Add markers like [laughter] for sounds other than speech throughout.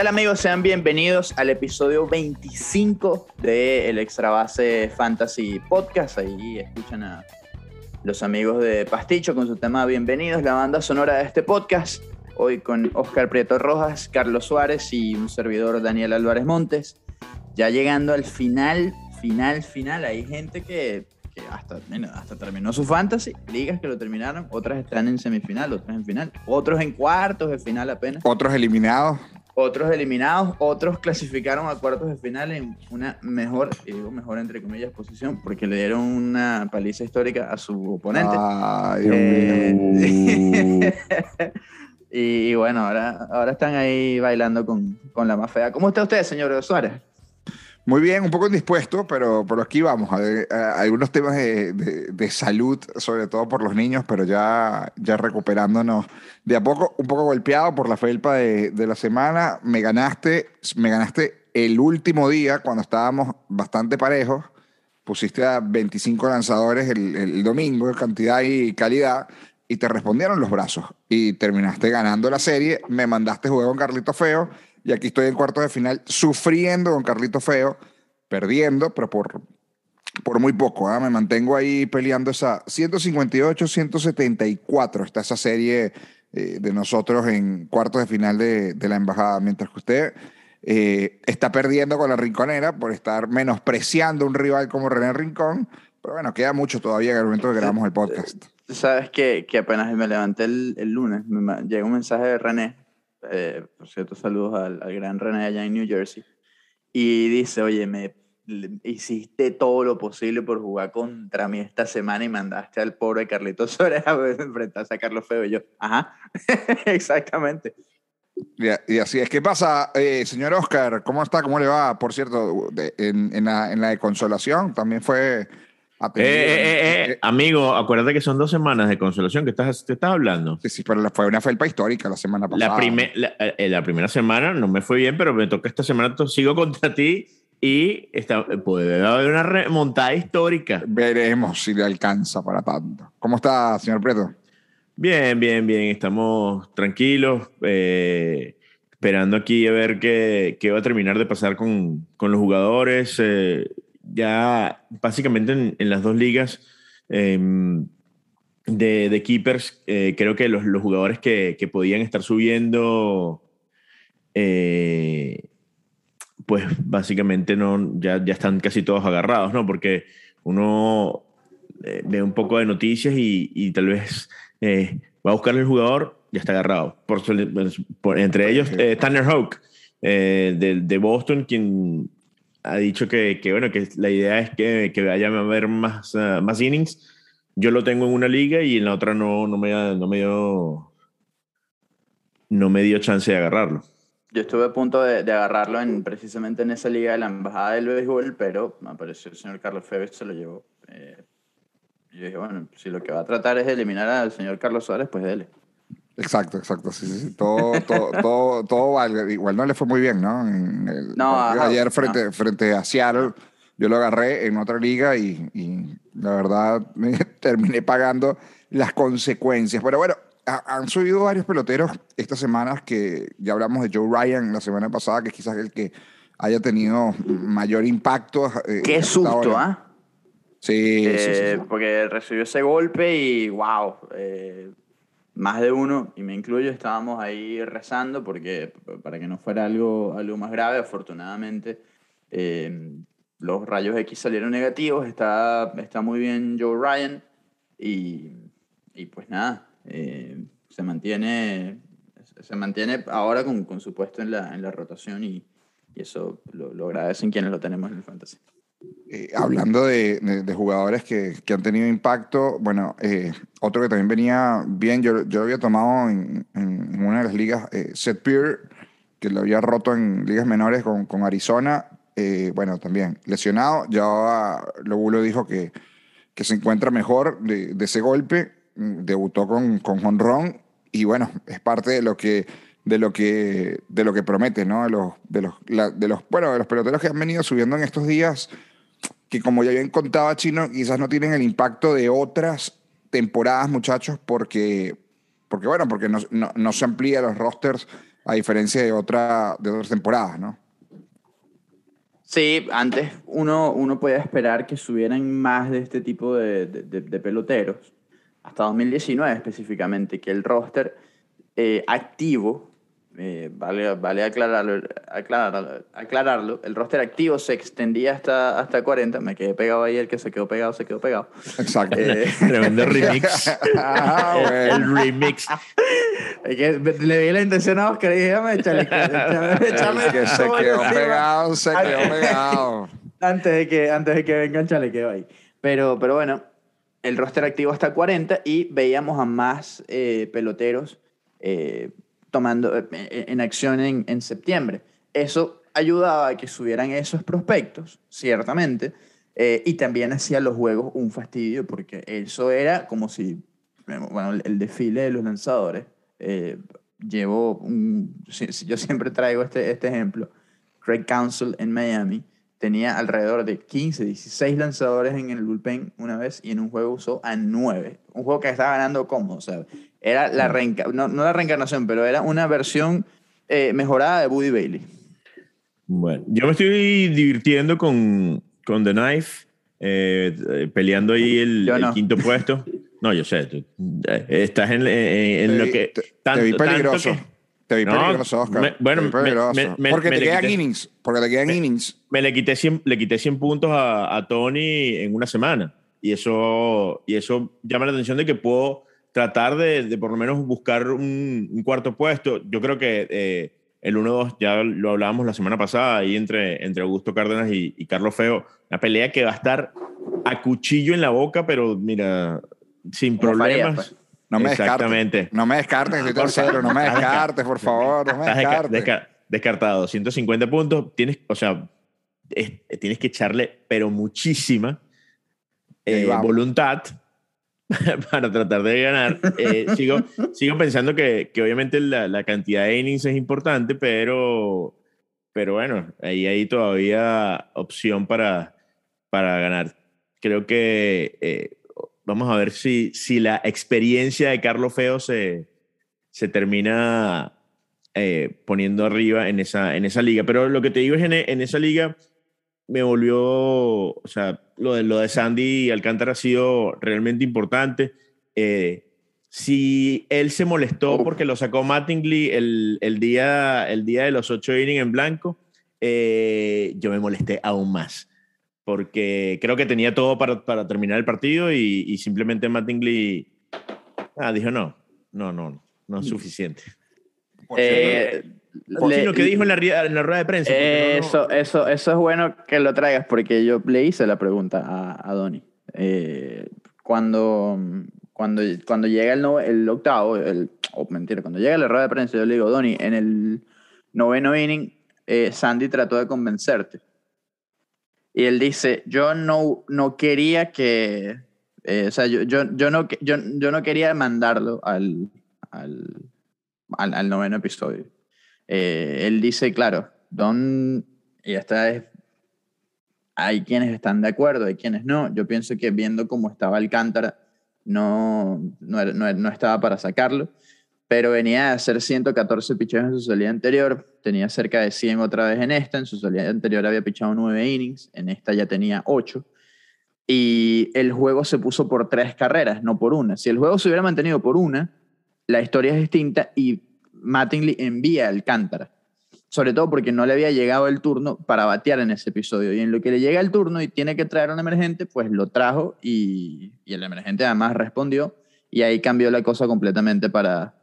tal amigos? Sean bienvenidos al episodio 25 de el Extra Base Fantasy Podcast. Ahí escuchan a los amigos de Pasticho con su tema Bienvenidos, la banda sonora de este podcast. Hoy con Oscar Prieto Rojas, Carlos Suárez y un servidor Daniel Álvarez Montes. Ya llegando al final, final, final. Hay gente que, que hasta, hasta terminó su fantasy, ligas que lo terminaron, otras están en semifinal, otras en final, otros en cuartos de final apenas. Otros eliminados otros eliminados, otros clasificaron a cuartos de final en una mejor, y digo mejor entre comillas, posición, porque le dieron una paliza histórica a su oponente. Ay, Dios mío. [laughs] Eh, y, bueno, ahora, ahora están ahí bailando con, con la más fea. ¿Cómo está usted, señor Suárez? Muy bien, un poco indispuesto, pero por aquí vamos. A, algunos temas de, de, salud, sobre todo por los niños, pero ya, ya recuperándonos de a poco, un poco golpeado por la felpa de, de la semana. Me ganaste, me ganaste el último día cuando estábamos bastante parejos. Pusiste a 25 lanzadores el, el domingo, cantidad y calidad, y te respondieron los brazos. Y terminaste ganando la serie. Me mandaste jugar con Carlito Feo y aquí estoy en cuartos de final sufriendo con Carlito Feo, perdiendo, pero por, por muy poco. ¿ah? Me mantengo ahí peleando esa 158-174. Está esa serie eh, de nosotros en cuartos de final de, de la embajada. Mientras que usted eh, está perdiendo con la rinconera por estar menospreciando un rival como René Rincón. Pero bueno, queda mucho todavía en el momento que grabamos el podcast. Sabes que, que apenas me levanté el, el lunes, me un mensaje de René eh, por cierto, saludos al, gran René allá en New Jersey, y dice, oye, me hiciste todo lo posible por jugar contra mí esta semana y mandaste al pobre Carlito Suárez a enfrentarse a Carlos Feo y yo, ajá, [laughs] exactamente. Y, así es. ¿Qué pasa, eh, señor Oscar? ¿Cómo está? ¿Cómo le va? Por cierto, en, en, la, en la de consolación también fue eh, eh, eh, amigo, acuérdate que son dos semanas de consolación que estás, te estás hablando. Sí, sí, pero fue una felpa histórica la semana pasada. La, la, primera semana no me fue bien, pero me toca esta semana, sigo contra ti y está, puede haber una remontada histórica. Veremos si le alcanza para tanto. ¿Cómo está, señor Preto? Bien, bien, bien. Estamos tranquilos, esperando aquí a ver qué, qué, va a terminar de pasar con, con los jugadores ya básicamente en, las dos ligas em, de, de, keepers, eh, creo que los, los jugadores que, que, podían estar subiendo, eh, pues básicamente no, ya, ya están casi todos agarrados, ¿no? Porque uno eh, ve un poco de noticias y, y tal vez va a buscar el jugador, ya está agarrado. Por, por entre ellos, Tanner Hawk. de, de, Boston, quien ha dicho que, que, bueno, que la idea es que, que vaya a haber más, uh, más innings. Yo lo tengo en una liga y en la otra no, no, me, no, me dio, no me dio chance de agarrarlo. Yo estuve a punto de, de, agarrarlo en, precisamente en esa liga de la Embajada del Béisbol, pero me apareció el señor Carlos Febres, se lo llevó. Eh, yo dije, bueno, si lo que va a tratar es eliminar al señor Carlos Suárez, pues dele. Exacto, exacto. Sí, sí, Todo, todo, todo, todo Igual no le fue muy bien, ¿no? no, ayer frente, frente a Seattle, yo lo agarré en otra liga y, y la verdad me [laughs] terminé pagando las consecuencias. Pero bueno, han subido varios peloteros estas semanas que ya hablamos de Joe Ryan la semana pasada, que quizás el que haya tenido mayor impacto. Eh, Qué susto, ¿ah? Sí, sí, sí, eh, Porque recibió ese golpe y wow. Eh, más de uno, y me incluyo, estábamos ahí rezando porque para que no fuera algo, algo más grave, afortunadamente eh, los rayos X salieron negativos, está, está muy bien Joe Ryan y, y pues nada, eh, se, mantiene, se mantiene ahora con, con su puesto en la, en la rotación y, y eso lo, lo agradecen quienes lo tenemos en el fantasy. Eh, hablando de, de, jugadores que, que, han tenido impacto, bueno, eh, otro que también venía bien, yo, yo había tomado en, en, una de las ligas, eh, Seth Peer, que lo había roto en ligas menores con, con Arizona, eh, bueno, también lesionado, ya Lobulo dijo que, que se encuentra mejor de, de ese golpe, debutó con, con honrón y bueno, es parte de lo que de lo que de lo que promete, ¿no? De los de los de los bueno, de los peloteros que han venido subiendo en estos días que como ya bien contaba Chino, quizás no tienen el impacto de otras temporadas, muchachos, porque, porque bueno, porque no, no, se amplía los rosters a diferencia de, otra, de otras temporadas, ¿no? Sí, antes uno, uno podía esperar que subieran más de este tipo de, de, de peloteros, hasta 2019 específicamente, que el roster eh, activo eh, vale, vale aclararlo, aclararlo, aclararlo, el roster activo se extendía hasta, hasta 40, me quedé pegado ahí, el que se quedó pegado, se quedó pegado. Exacto. Eh, [laughs] Tremendo [laughs] remix. Ah, bueno. el remix. Es que le di la intención a Oscar y dije, déjame echarle, echarle, [laughs] echarle El que se quedó encima pegado, se quedó pegado. antes de que, antes de que venga el chalequeo ahí. Pero, pero bueno, el roster activo hasta 40 y veíamos a más eh, peloteros eh, tomando eh, en acción en, en septiembre. Eso ayudaba a que subieran esos prospectos, ciertamente, eh, y también hacía los juegos un fastidio, porque eso era como si, bueno, el, el desfile de los lanzadores. eh, llevo un, yo siempre traigo este, este ejemplo. Craig Council en Miami tenía alrededor de 15, 16 lanzadores en el bullpen una vez y en un juego usó a 9. Un juego que estaba ganando cómodo, o sea, era la reenca no, no la reencarnación, pero era una versión eh, mejorada de Buddy Bailey. Bueno, yo me estoy divirtiendo con, con The Knife, eh, eh, peleando ahí el, Yo el no. quinto puesto. [laughs] No, yo sé, tú, eh, estás en, en- en Te lo vi- que... te, tanto- te vi tanto peligroso. que- Te vi No, peligroso, Oscar. me- bueno, te vi peligroso. me- me- porque te quedan quité- innings. Porque te quedan innings. me le quité 100, le quité 100 puntos a, a Tony en una semana. Y eso, y eso llama la atención de que puedo tratar de, de por lo menos buscar un, un cuarto puesto. Yo creo que eh, el 1-2 ya lo hablábamos la semana pasada ahí entre, entre Augusto Cárdenas y, y Carlos Feo. Una pelea que va a estar a cuchillo en la boca, pero mira, sin Como Farías, problemas. pues. No me descartes. Exactamente. No me descartes, estoy tercero. No me descartes, por favor. No me descartes. desca- descartado. 150 puntos. Tienes, o sea, es- tienes que echarle, pero muchísima eh, voluntad [laughs] para tratar de ganar. Eh, sigo, sigo pensando que, que obviamente la, la cantidad de innings es importante, pero, pero bueno, ahí hay todavía opción para, para ganar. Creo que eh, vamos a ver si, si la experiencia de Carlos Feo se, se termina eh, poniendo arriba en esa, en esa liga. Pero lo que te digo es, en, en esa liga me volvió, o sea, lo de, lo de Sandy Alcántara ha sido realmente importante. Eh, si él se molestó Uf. porque lo sacó Mattingly el, el, día, el día de los ocho innings en blanco, eh, yo me molesté aún más. Porque creo que tenía todo para, para terminar el partido y, y simplemente Mattingly ah, dijo no, no, no, no es suficiente. Por cierto, Eh, le- lo que dijo en la, en la rueda de prensa. no- Eso, eso, eso es bueno que lo traigas porque yo le hice la pregunta a, a Donny. Eh, cuando, cuando, cuando llega el, no- el octavo, el, oh, mentira, cuando llega la rueda de prensa, yo le digo, Donny, en el noveno inning, eh, Sandy trató de convencerte. Y él dice, yo no, no quería que, eh, o sea, yo, yo, yo, no, yo, yo no quería mandarlo al, al, al, al noveno episodio. Eh, él dice, claro, Don, y esta es, hay quienes están de acuerdo, hay quienes no. Yo pienso que viendo cómo estaba Alcántara, no, no, no, no estaba para sacarlo, pero venía de hacer 114 picheos en su salida anterior, tenía cerca de 100 otra vez en esta, en su salida anterior había pichado 9 innings, en esta ya tenía 8. Y el juego se puso por tres carreras, no por una. Si el juego se hubiera mantenido por una, la historia es distinta y Mattingly envía a Alcántara. Sobre todo porque no le había llegado el turno para batear en ese episodio. Y en lo que le llega el turno y tiene que traer a un emergente, pues lo trajo y, el emergente además respondió. Y ahí cambió la cosa completamente para,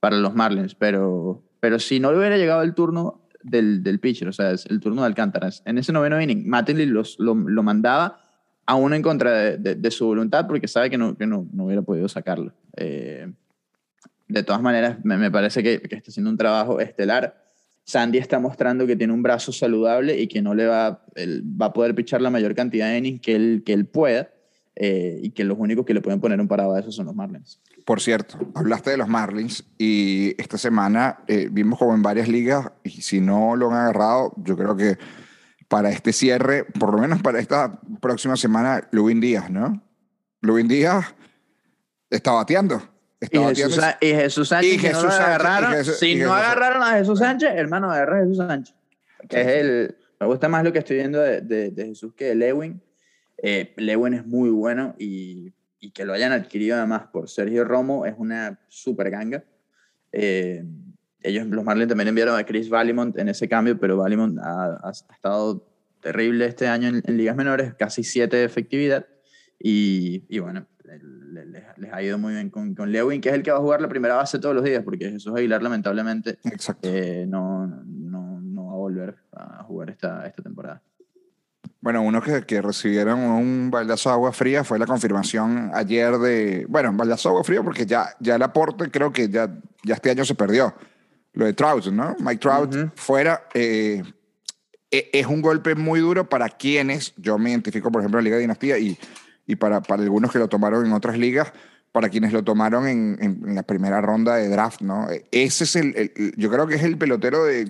para los Marlins. Pero, pero si no le hubiera llegado el turno del, del pitcher, o sea, es el turno de Alcántara, en ese noveno inning, Mattingly los- lo, lo mandaba aún en contra de su voluntad porque sabe que no, que no, no hubiera podido sacarlo. Eh, de todas maneras, me, me parece que, que está haciendo un trabajo estelar. Sandy está mostrando que tiene un brazo saludable y que no le va, él va a poder pichar la mayor cantidad de innings que él, que él pueda eh, y que los únicos que le pueden poner un parado a eso son los Marlins. Por cierto, hablaste de los Marlins y esta semana eh, vimos como en varias ligas, y si no lo han agarrado, yo creo que para este cierre, por lo menos para esta próxima semana, Lubin Díaz, ¿no? Lubin Díaz está bateando. Y Jesús, y Jesús, Sánchez, y Jesús no Sánchez, agarraron, Jesús, si no agarraron a Jesús Sánchez, hermano, agarra a Jesús Sánchez. Que es el, me gusta más lo que estoy viendo de, de, de Jesús que de Lewin. Eh, Lewin es muy bueno y, y, que lo hayan adquirido además por Sergio Romo es una super ganga. Eh, ellos, los Marlins también enviaron a Chris Valimont en ese cambio, pero Valimont ha, ha estado terrible este año en, en, ligas menores, casi 7 de efectividad. Y, y bueno, les, les, ha ido muy bien con, con, Lewin, que es el que va a jugar la primera base todos los días, porque Jesús Aguilar lamentablemente eh, no, no, no, va a volver a jugar esta, esta temporada. Bueno, uno que, que, recibieron un baldazo de agua fría fue la confirmación ayer de, bueno, un baldazo de agua fría porque ya, ya el aporte creo que ya, ya este año se perdió. Lo de Trout, ¿no? Mike Trout uh -huh. fuera. Eh, es un golpe muy duro para quienes, yo me identifico, por ejemplo, en la Liga de Dinastía y y para, para algunos que lo tomaron en otras ligas, para quienes lo tomaron en, en, la primera ronda de draft, ¿no? Ese es el, yo creo que es el pelotero de,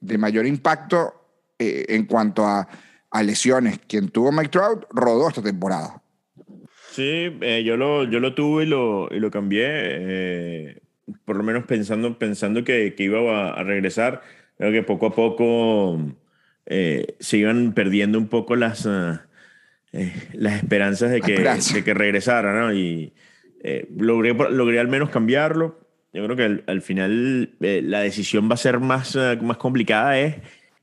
de, mayor impacto eh, en cuanto a, a, lesiones. Quien tuvo Mike Trout rodó esta temporada. Sí, eh, yo, lo, yo lo tuve y lo, y lo cambié, eh, por lo menos pensando, pensando que, que iba a, regresar. Creo que poco a poco se iban perdiendo un poco las... Uh, eh, las esperanzas de que, esperanza. de que regresara, ¿no? Y eh, logré, logré al menos cambiarlo. Yo creo que al, al final eh, la decisión va a ser más, uh, más complicada es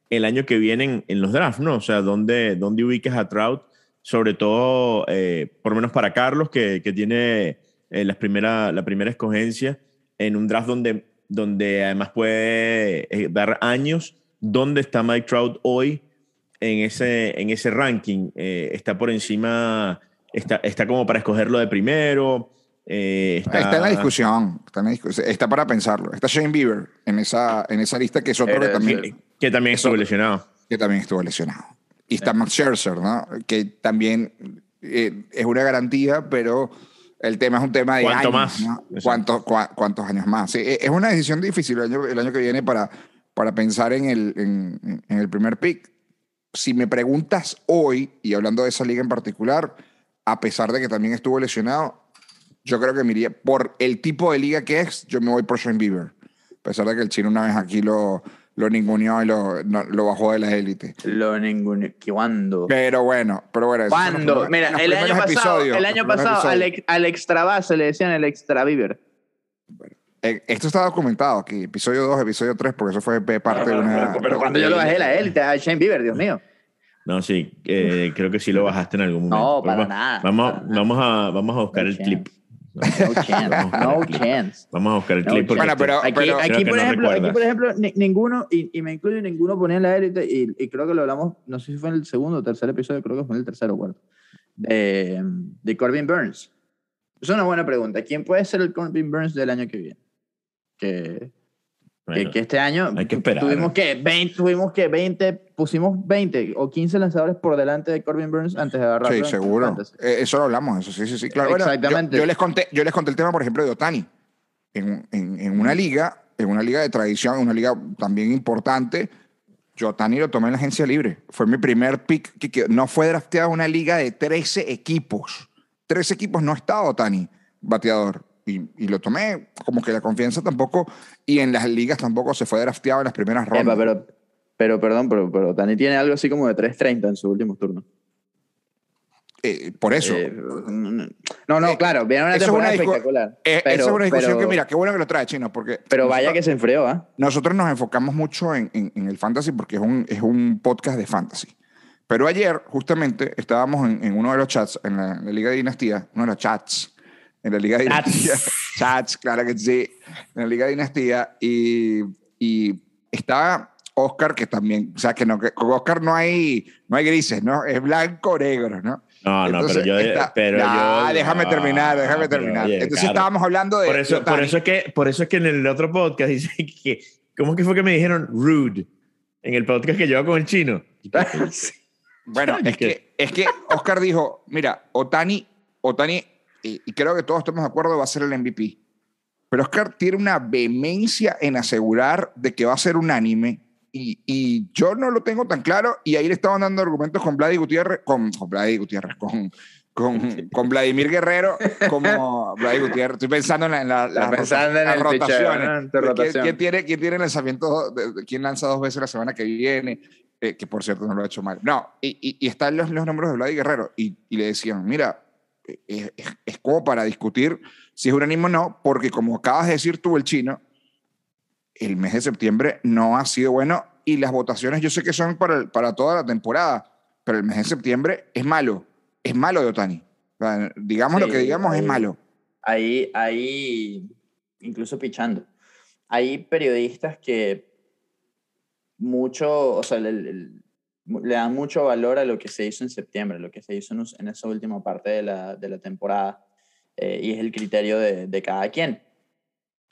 el año que viene en, en, los drafts, ¿no? O sea, ¿dónde, dónde ubicas a Trout? Sobre todo, eh, por lo menos para Carlos, que, que tiene la, primera, la primera escogencia en un draft donde, donde además puede dar años. ¿Dónde está Mike Trout hoy? En ese, en ese ranking. Eh, está por encima, está, está como para escogerlo de primero. Eh, está... está... en la discusión, está, en la discusión, está para pensarlo. Está Shane Bieber en esa, en esa lista que es otro que también... Que, que también estuvo lesionado. Que también estuvo lesionado. Y está Max Scherzer, ¿no? Que también eh, es una garantía, pero el tema es un tema de ¿Cuánto años, más? ¿no? ¿Cuántos, cu ¿Cuántos años más? Sí, es una decisión difícil el año, el año que viene para, para pensar en el, en, en el primer pick si me preguntas hoy, y hablando de esa liga en particular, a pesar de que también estuvo lesionado, yo creo que me iría, por el tipo de liga que es, yo me voy por Shane Bieber. A pesar de que el chino una vez aquí lo, lo ninguneó y lo, no, lo bajó de la élite. Lo ninguneó. ¿Cuándo? Pero bueno, pero bueno. ¿Cuándo? Mira, el año, pasado, el año pasado, al, al extra base le decían el extra Bieber. Bueno, esto está documentado aquí, episodio 2, episodio 3, porque eso fue parte pero, de una... Pero, pero cuando yo lo bajé la élite, a Shane Bieber, Dios mío. No, sí, eh, creo que sí lo bajaste en algún momento. No, para vamos, nada. Vamos, para vamos, a, vamos a buscar no el chance. clip. No, no chance. No chance. Vamos a buscar el clip. Porque bueno, pero, aquí, pero, aquí, por ejemplo, aquí, por ejemplo, ninguno, y, y, me incluyo, ninguno ponía en la élite, y, y, creo que lo hablamos, no sé si fue en el segundo o tercer episodio, creo que fue en el tercero o cuarto, de, de Corbin Burns. Es una buena pregunta. ¿Quién puede ser el Corbin Burns del año que viene? Que, bueno, que, que, este año hay que esperar. tuvimos que 20, tuvimos que 20, pusimos 20 o 15 lanzadores por delante de Corbin Burns antes de agarrarlo. Sí, seguro. Eh, eso lo hablamos, eso sí, sí, sí, claro. Exactamente. Bueno, yo, yo, les conté, yo les conté el tema, por ejemplo, de Otani. En, en, en, una liga, en una liga de tradición, en una liga también importante, yo Otani lo tomé en la agencia libre. Fue mi primer pick que, que no fue drafteado en una liga de 13 equipos. 13 equipos no estaba Otani bateador y, y, lo tomé como que la confianza tampoco, y en las ligas tampoco se fue drafteado en las primeras rondas. Epa, pero, pero, perdón, pero, pero Tani tiene algo así como de 3.30 en sus últimos turnos. Eh, por eso. Eh, no, no, eh, claro, viene una temporada es una espectacular. Eh, pero, esa es una discusión pero, que, mira, qué bueno que lo trae Chino, porque... Pero vaya que se enfrió, ¿ah? ¿eh? Nosotros nos enfocamos mucho en, en, en, el fantasy porque es un, es un podcast de fantasy. Pero ayer, justamente, estábamos en, en uno de los chats, en la, en la Liga de Dinastía, uno de los chats, en la Liga de Dinastía. [laughs] Chats, claro que sí. En la Liga de Dinastía. Y, y estaba Oscar, que también, o sea, que, no, que con Oscar no hay, no hay grises, ¿no? Es blanco o negro, ¿no? No, Entonces, no, pero yo. Está, pero nah, yo déjame no, terminar, déjame terminar. Oye, Entonces claro. estábamos hablando de. Por eso, por, eso es que, por eso es que en el otro podcast dice [laughs] que. ¿Cómo que fue que me dijeron rude? En el podcast que llevo con el chino. [laughs] bueno, es que, es que Oscar dijo: Mira, Otani, Otani y, y, creo que todos estamos de acuerdo, va a ser el MVP. Pero Oscar tiene una vehemencia en asegurar de que va a ser unánime y, y, yo no lo tengo tan claro y ahí le estaban dando argumentos con Vladimir Gutiérrez, con, con Vladimir Gutiérrez, con, con, con, Vladimir Guerrero como [laughs] Vladimir Gutiérrez. Estoy pensando en, la, en la, la pensando en las rotaciones. ¿Quién, ¿Quién, tiene, ¿Quién tiene el lanzamiento? ¿Quién lanza dos veces la semana que viene? Eh, que por cierto no lo ha hecho mal. No, y, y, y están los, los números de Vladimir Guerrero y, y le decían, mira, es, es, es, como para discutir si es unánimo o no, porque como acabas de decir tú, el chino, el mes de septiembre no ha sido bueno y las votaciones yo sé que son para, para toda la temporada, pero el mes de septiembre es malo, es malo de Otani. O sea, digamos sí, lo que digamos, ahí, es malo. Ahí, ahí, incluso pichando, hay periodistas que mucho, o sea, le, le, dan mucho valor a lo que se hizo en septiembre, lo que se hizo en, en esa última parte de la, de la temporada, eh, y es el criterio de, de, cada quien.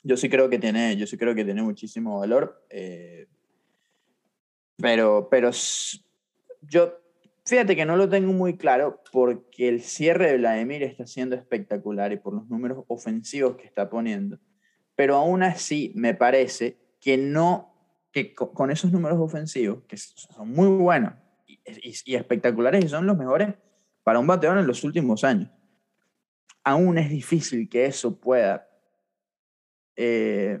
Yo sí creo que tiene, yo sí creo que tiene muchísimo valor, eh, pero, pero yo, fíjate que no lo tengo muy claro porque el cierre de Vladimir está siendo espectacular y por los números ofensivos que está poniendo, pero aún así me parece que no que con esos números ofensivos, que son muy buenos y, espectaculares y son los mejores para un bateador en los últimos años, aún es difícil que eso pueda eh,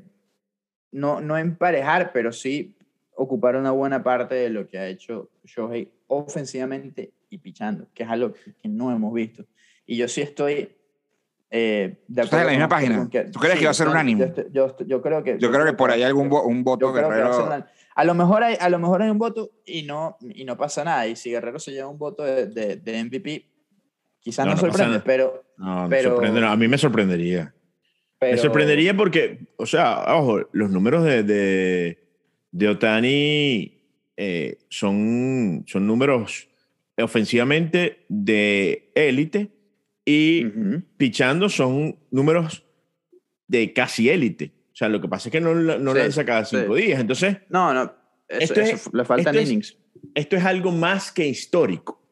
no, no emparejar, pero sí ocupar una buena parte de lo que ha hecho Shohei ofensivamente y pichando, que es algo que no hemos visto. Y yo sí estoy eh, de ¿Estás en la misma página? Que, ¿Tú crees sí, que va a ser unánime? Yo, yo, yo, creo que... Yo, creo que por ahí hay algún un voto Guerrero... A, a, lo mejor hay, a lo mejor hay un voto y no, y no pasa nada. Y si Guerrero se lleva un voto de, de, de MVP, quizás no, no sorprende, pero... No, pero sorprende, no, a mí me sorprendería. Pero... Me sorprendería porque, o sea, ojo, los números de, de, de Otani eh, son, son números ofensivamente de élite y uh -huh. pichando son números de casi élite. O sea, lo que pasa es que no, no sí, lanza cada cinco sí. días. Entonces, no, no, eso, esto es, eso, le faltan esto innings. Es, esto es algo más que histórico.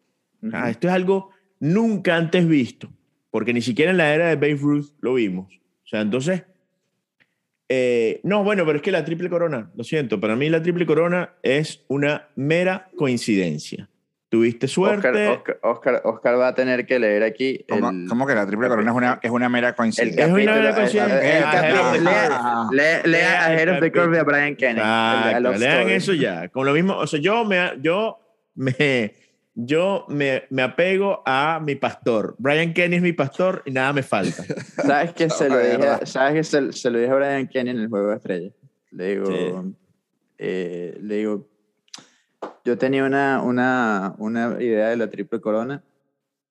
Uh -huh. Esto es algo nunca antes visto, porque ni siquiera en la era de Babe Ruth lo vimos. O sea, entonces, eh, no, bueno, pero es que la triple corona, lo siento, para mí la triple corona es una mera coincidencia. Tuviste suerte. Oscar, Oscar, Oscar, va a tener que leer aquí. ¿Cómo, el, ¿cómo que la triple corona es una, es una mera coincidencia? Es una mera coincidencia. Lea Ahead of the Curve a Brian Kenny. Lean eso ya. Con lo mismo, o sea, yo me, yo me, yo me, me, apego a mi pastor. Brian Kenny es mi pastor y nada me falta. ¿Sabes que se, lo dije, ¿sabes que se, se, lo dije a Brian Kenny en el juego de estrellas? Le digo, sí. eh, le digo, yo tenía una, una, una idea de la triple corona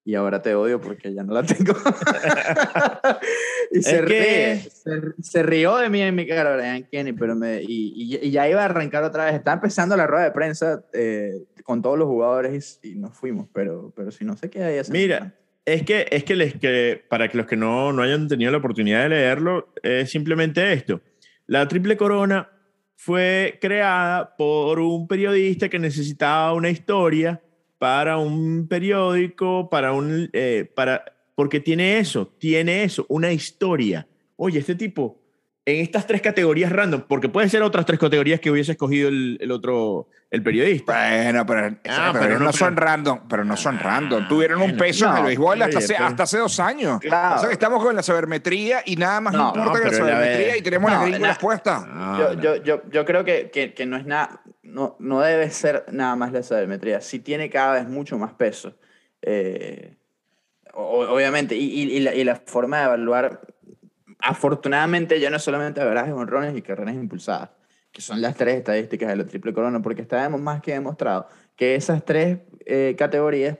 y ahora te odio porque ya no la tengo. [laughs] y se, ríe, se, se, rió de mí en mi cara, Brian Kenny, pero me, y, y, y, ya iba a arrancar otra vez. Estaba empezando la rueda de prensa eh, con todos los jugadores y, y, nos fuimos, pero, pero si no sé qué hay Mira, es que, es que, les, que para que los que no, no hayan tenido la oportunidad de leerlo, es simplemente esto. La triple corona fue creada por un periodista que necesitaba una historia para un periódico, para un, eh, para, porque tiene eso, tiene eso, una historia. Oye, este tipo, en estas tres categorías random, porque puede ser otras tres categorías que hubiese escogido el, el otro, el periodista. Bueno, pero, ah, pero, pero no, no son random, pero no son random. Ah, Tuvieron un peso no, en el béisbol hasta, hace, hasta hace dos años. Claro. O sea, que estamos con la sabermetría y nada más no, importa que la sabermetría y tenemos las gringolas puestas. Yo, yo, yo, yo, creo que, que, que no es nada, no, no debe ser nada más la sabermetría. Sí tiene cada vez mucho más peso. Eh, obviamente, y, y, y, la, y la forma de evaluar afortunadamente ya no solamente averajes, honrones y carreras impulsadas, que son las tres estadísticas de la triple corona, porque está más que demostrado que esas tres eh, categorías,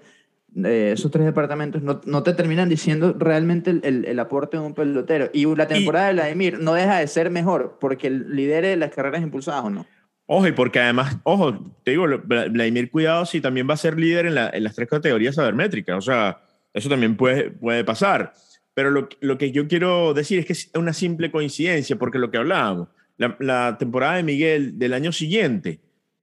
eh, esos tres departamentos, no, no, te terminan diciendo realmente el, el, el, aporte de un pelotero. Y la temporada y, de Vladimir no deja de ser mejor porque lidere las carreras impulsadas o no. Ojo, y porque además, ojo, te digo, Vladimir, cuidado si también va a ser líder en, la, en las tres categorías sabermétricas. O sea, eso también puede, puede pasar. Pero lo, lo, que yo quiero decir es que es una simple coincidencia, porque lo que hablábamos, la, la temporada de Miguel del año siguiente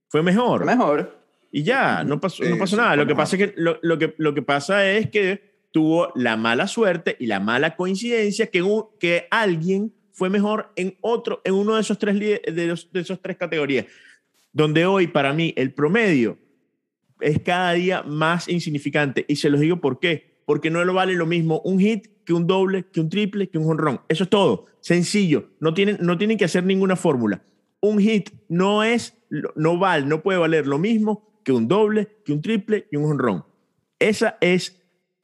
fue mejor. Fue mejor. Y ya, no pasó, no pasó nada. Lo que, pasa es que, lo, lo, que, lo que pasa es que tuvo la mala suerte y la mala coincidencia que, un, que alguien fue mejor en otro, en uno de esos tres, de, los, de esos tres categorías. donde hoy para mí el promedio es cada día más insignificante. Y se los digo por qué. Porque no lo vale lo mismo un hit que un doble, que un triple, que un jonrón. Eso es todo. Sencillo. No tienen, no tienen que hacer ninguna fórmula. Un hit no es, no vale, no puede valer lo mismo que un doble, que un triple y un jonrón. Esa es,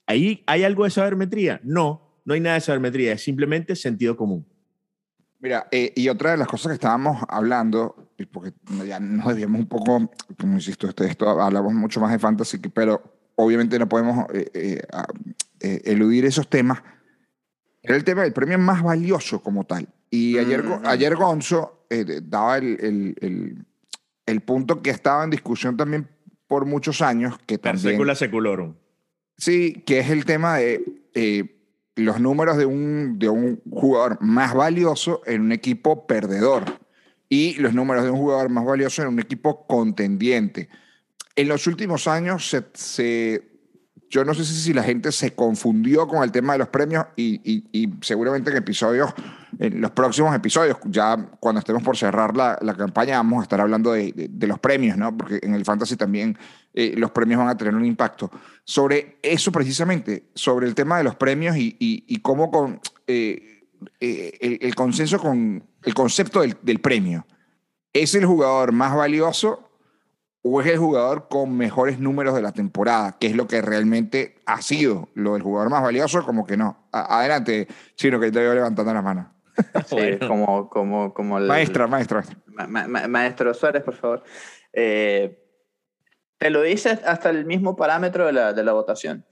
ahí hay algo de sabermetría. No, no hay nada de sabermetría. Es simplemente sentido común. Mira, eh, y otra de las cosas que estábamos hablando, porque ya nos debíamos un poco, como insisto, esto, hablamos mucho más de fantasy, pero obviamente no podemos eh, eh, eludir esos temas, era el tema del premio más valioso como tal. Y ayer, mm. ayer Gonzo daba el, el, el, punto que estaba en discusión también por muchos años. Que también, secula seculorum. Sí, que es el tema de los números de un, de un jugador más valioso en un equipo perdedor y los números de un jugador más valioso en un equipo contendiente. En los últimos años se, yo no sé si la gente se confundió con el tema de los premios y, y, seguramente en episodios, en los próximos episodios, ya cuando estemos por cerrar la, la campaña, vamos a estar hablando de, de, los premios, ¿no? Porque en el fantasy también eh, los premios van a tener un impacto. Sobre eso precisamente, sobre el tema de los premios y, y, cómo con, eh, eh, el, consenso con el concepto del, del premio. ¿Es el jugador más valioso o es el jugador con mejores números de la temporada, que es lo que realmente ha sido lo del jugador más valioso, como que no. adelante, Chino, que te veo levantando la mano. [laughs] Sí, como, como, como el, maestra, maestra. maestro Suárez, por favor. Eh, te lo dice hasta el mismo parámetro de la, de la votación.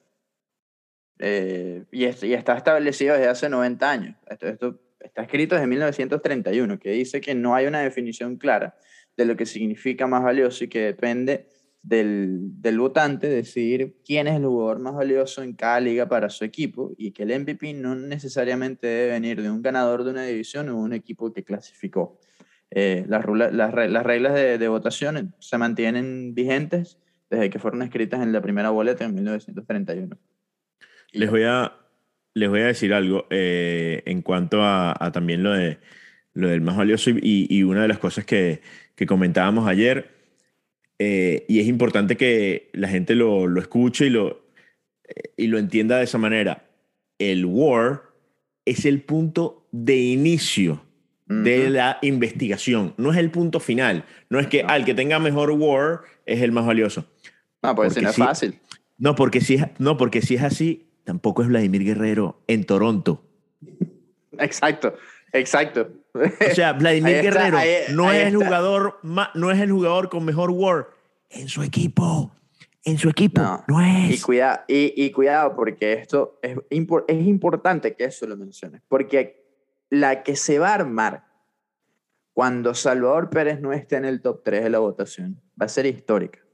Eh, y, y, está establecido desde hace 90 años. Esto, esto está escrito desde 1931, que dice que no hay una definición clara de lo que significa más valioso y que depende del, del, votante decidir quién es el jugador más valioso en cada liga para su equipo y que el MVP no necesariamente debe venir de un ganador de una división o un equipo que clasificó. Eh, las, las, las, reglas de, de, votación se mantienen vigentes desde que fueron escritas en la primera boleta en 1931. Les voy a, les voy a decir algo eh, en cuanto a, a, también lo, de, lo del más valioso y, y una de las cosas que, que comentábamos ayer. Eh, y es importante que la gente lo, lo escuche y lo, eh, y lo entienda de esa manera. El war es el punto de inicio de la investigación, no es el punto final. No es que al que tenga mejor war es el más valioso. No, pues ser no es fácil. No porque, si es, no, porque si es así, tampoco es Vladimir Guerrero en Toronto. Exacto, exacto. O sea, [laughs] Vladimir Guerrero no, es el jugador, no es el jugador con mejor WAR en su equipo. En su equipo, no, es. Y, cuida, y, cuidado, porque esto es, es importante que eso lo menciones. Porque la que se va a armar cuando Salvador Pérez no esté en el top 3 de la votación va a ser histórica.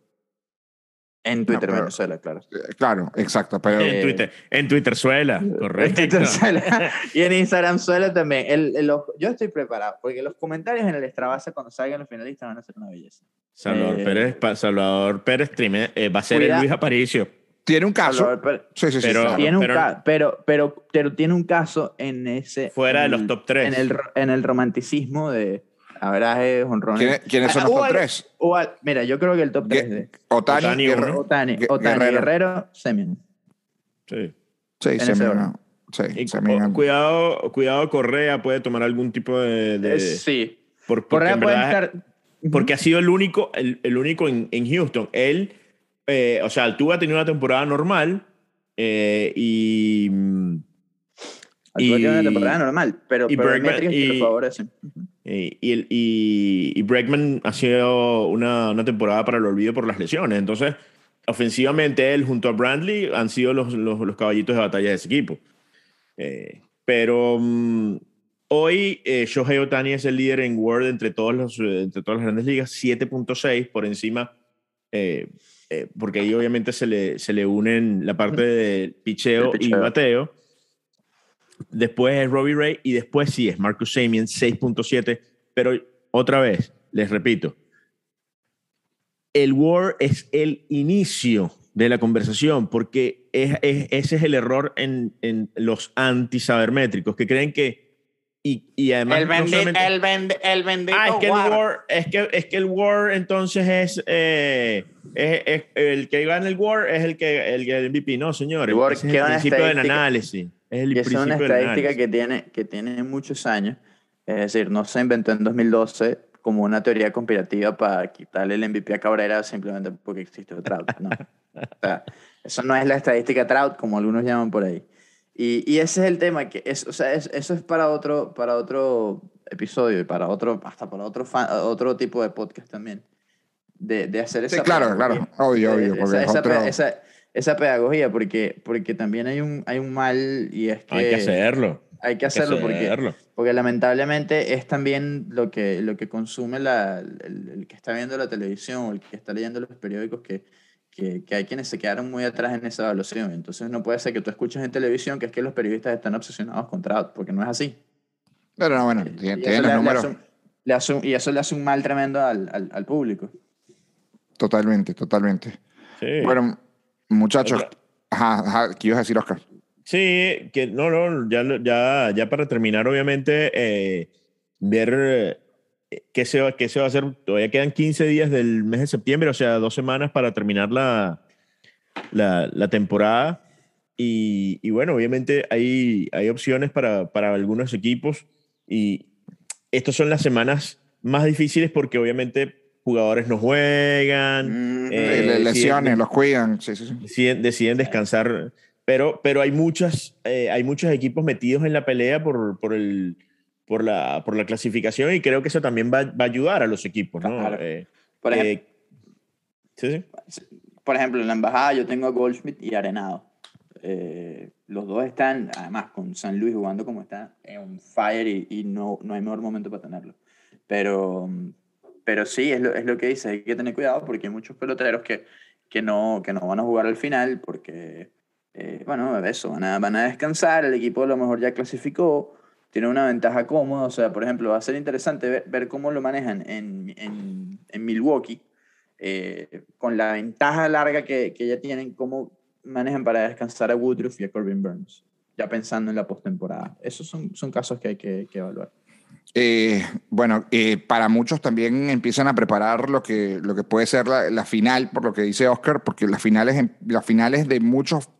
En Twitter Venezuela, claro. Eh, claro, exacto. Pero, en Twitter, en Twitter suela, [laughs] correcto. En Twitter suela. [laughs] y en Instagram suela también. El, yo estoy preparado, porque los comentarios en el Extrabase cuando salgan los finalistas van a ser una belleza. Salvador eh, Pérez, Salvador Pérez eh, va a ser el Luis Aparicio. Tiene un caso. sí, sí, sí. Pero, tiene un pero, pero, pero, tiene un caso en ese. Fuera de los top 3. En el, en el romanticismo de Abraje, honrones. ¿Quiénes, ¿Quiénes son los top 3? mira, yo creo que el top 3 de Otani, Guerrero, Otani, Otani, Guerrero, Semien. Sí. Sí, Semien. Sí, Semien. Cuidado, cuidado, Correa puede tomar algún tipo de. de sí. Por, Correa puede estar. Porque ha sido el único, el, el único en, en, Houston. Él, eh, o sea, Altuve ha tenido una temporada normal eh, y. Altuve tiene una temporada normal, pero, y pero métricas y, que lo favorecen. Y, y, y, Bregman ha sido una, una, temporada para el olvido por las lesiones. Entonces, ofensivamente, él junto a Brandley han sido los, los, los caballitos de batalla de ese equipo. Eh, pero um, hoy eh, Shohei Otani es el líder en World entre, todos los, entre todas las grandes ligas, 7.6 por encima, eh, eh, porque ahí obviamente se le, se le unen la parte de picheo, picheo. y bateo. Después es Robbie Ray y después sí es Marcus Samien 6.7. Pero otra vez, les repito, el War es el inicio de la conversación porque es, ese es el error en, en los anti-sabermétricos que creen que Y, y además. El, no bendi- solamente- el, bendi- el bendito Ah, es que, el War. War, es, que, es que el War entonces es, eh, es, es- el que gana el War es el que el, el MVP. No, señor. El War es el principio del análisis. Es el Y esa es una estadística que tiene, que tiene muchos años. Es decir, no se inventó en 2012 como una teoría conspirativa para quitarle el MVP a Cabrera simplemente porque existe Trout. No. O sea, eso no es la estadística Trout, como algunos llaman por ahí. Y, y ese es el tema, que es, o sea, es- eso es para otro, para otro episodio y para otro, hasta para otro, fan- otro tipo de podcast también. De, de hacer esa Sí, claro, claro. Obvio, obvio. Esa- Porque es esa, otro- esa- esa pedagogía, porque, porque también hay un, hay un mal y es que... Hay que hacerlo. Hay que Hay que hacerlo porque, porque lamentablemente es también lo que, lo que consume la, el, el que está viendo la televisión o el que está leyendo los periódicos que, que, que hay quienes se quedaron muy atrás en esa evaluación. Entonces no puede ser que tú escuches en televisión que es que los periodistas están obsesionados con Trout, porque no es así. Pero no, bueno, Y tiene, eso tiene le- los le números. hace un- le hace un- y eso le hace un mal tremendo al, al, al público. Totalmente, totalmente. Sí. Bueno, muchachos. Ajá, ajá, ¿qué ibas a decir, Oscar? Sí, que no, no, ya, ya, ya para terminar, obviamente, eh, ver eh, qué se, va, qué se va a hacer. Todavía quedan 15 días del mes de septiembre, o sea, dos semanas para terminar la, la, la temporada. Y, y bueno, obviamente hay, hay opciones para, para algunos equipos y estas son las semanas más difíciles porque obviamente jugadores no juegan, Mm, Eh, lesiones, es- los cuidan. Sí, sí, sí. deciden, deciden descansar. Pero, pero hay, muchas, eh, hay muchos equipos metidos en la pelea por, por, el, por, la, por la clasificación y creo que eso también va, va a ayudar a los equipos. ¿no? Claro. Eh, Por, ejemplo, eh, sí, sí. por ejemplo, en la embajada yo tengo a Goldschmidt y Arenado. Eh, los dos están, además, con San Luis jugando como está, en fire y, y no, no hay mejor momento para tenerlo. Pero, pero sí, es lo, es lo que dice, hay que tener cuidado porque hay muchos peloteros que, que, no, que no van a jugar al final porque, eh, bueno, eso, van a, van a descansar, el equipo a lo mejor ya clasificó, tiene una ventaja cómoda, o sea, por ejemplo, va a ser interesante ver, ver cómo lo manejan en, en, Milwaukee, eh, con la ventaja larga que, que ya tienen, cómo manejan para descansar a Woodruff y a Corbin Burns, ya pensando en la postemporada. Esos son, son casos que hay que, que evaluar. Eh, bueno, eh, para muchos también empiezan a preparar lo que, lo que puede ser la, la final, por lo que dice Oscar, porque las finales, las finales de muchos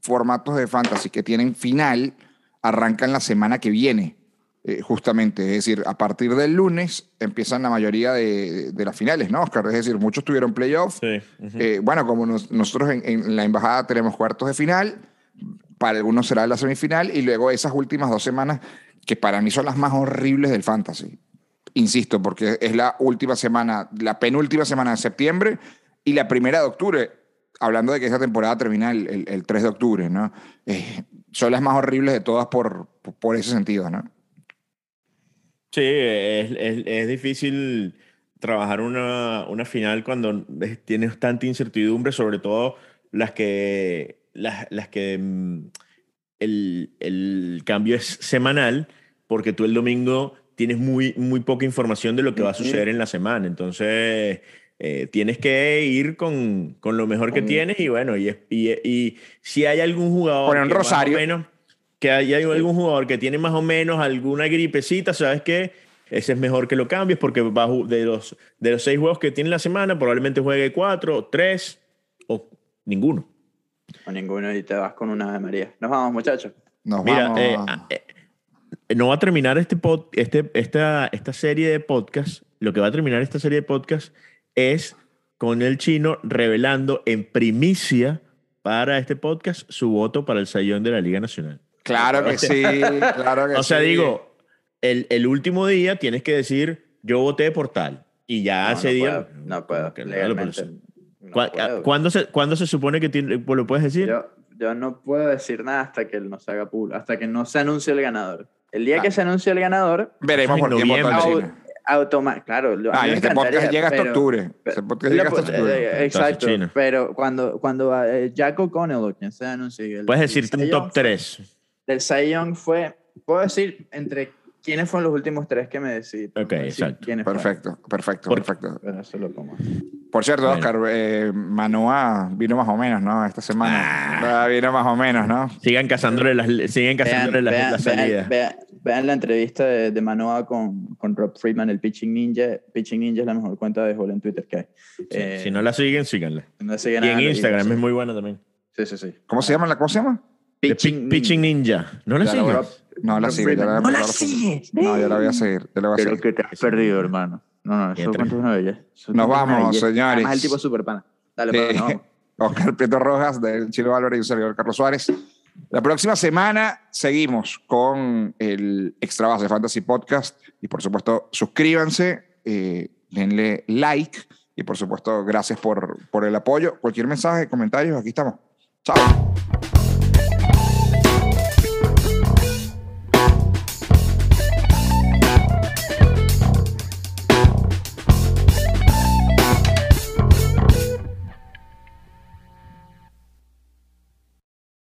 formatos de fantasy que tienen final arrancan la semana que viene, eh, justamente. Es decir, a partir del lunes empiezan la mayoría de, de las finales, ¿no, Oscar? Es decir, muchos tuvieron playoff. Sí, bueno, como nos- nosotros en, en la embajada tenemos cuartos de final, para algunos será la semifinal y luego esas últimas dos semanas que para mí son las más horribles del fantasy. Insisto, porque es la última semana, la penúltima semana de septiembre y la primera de octubre, hablando de que esa temporada termina el, el- el 3 de octubre, ¿no? Eh, son las más horribles de todas por, por, ese sentido, ¿no? Sí, es, es- es difícil trabajar una, una final cuando es- tienes tanta incertidumbre, sobre todo las que, las, las que mm, el, el cambio es semanal, porque tú el domingo tienes muy, muy poca información de lo que va a suceder en la semana. Entonces, eh, tienes que ir con, con lo mejor que Con- tienes y bueno, y, y, y si hay algún jugador Poner un que más o rosario. menos que hay algún jugador que tiene más o menos alguna gripecita, ¿sabes qué? Ese es mejor que lo cambies porque va de los, de los seis juegos que tiene la semana, probablemente juegue cuatro, tres o ninguno. O ninguno y te vas con una de María. Nos vamos, muchachos. Nos Mira, vamos eh, eh, no va a terminar este pod- este, esta, esta serie de podcast. Lo que va a terminar esta serie de podcast es con el chino revelando en primicia para este podcast su voto para el sayón de la Liga Nacional. Claro que sí, claro que [laughs] O sea, sí. digo, el, el último día tienes que decir, yo voté por tal. Y ya No, ese no día... puedo, no puedo, no, no ¿Cuá- puedo. ¿Cuándo, se, cuándo se supone que tiene- lo puedes decir? Yo, yo no puedo decir nada hasta que no se haga público, hasta que no se anuncie el ganador. El día Ah. que se anuncie el ganador, Veremos por chino. automáticamente, claro. Ah, este podcast llega hasta octubre. Este podcast llega hasta octubre. eh, Entonces, Exacto, pero cuando, cuando eh, Jack O'Connell, quien se anuncie, el, Puedes el decirte un top Young- 3. Del Cy Young fue, puedo decir, entre ¿Quiénes fueron los últimos tres que me decidí? Ok, exacto. Perfecto, perfecto, Por- perfecto. Pero eso lo como. Por cierto, Bueno. Oscar, eh, Manoa vino más o menos, ¿no? Esta semana. Ah, vino más o menos, ¿no? Sigan cazándole las, sigan Vean, cazándole las, vean- las vean- salidas. vean- vean la entrevista de, de Manoa con, con Rob Friedman, el Pitching Ninja. Pitching Ninja es la mejor cuenta de béisbol en Twitter que hay. Sí, Eh, si no la siguen, síganla. no siguen Y en Instagram es muy bueno también. Sí, sí, sí. ¿Cómo se llama? la- ¿Cómo se llama? Pitching Ninja. ¿No la Claro, siguen? No la sigo. ya la- ¡No la ya sigues! No, ya la voy a seguir. Ya la voy a Pero seguir. que te has perdido, hermano. No, no, eso es una belleza. Eso Nos vamos, señores. Además, el tipo es súper pana. Dale, Eh, pues, vamos. [laughs] Oscar Prieto Rojas, del Chilo Álvarez y un servidor Carlos Suárez. La próxima semana seguimos con el Extra Base Fantasy Podcast y por supuesto suscríbanse, eh, denle like y por supuesto gracias por, por el apoyo. Cualquier mensaje, comentarios, aquí estamos. Chao.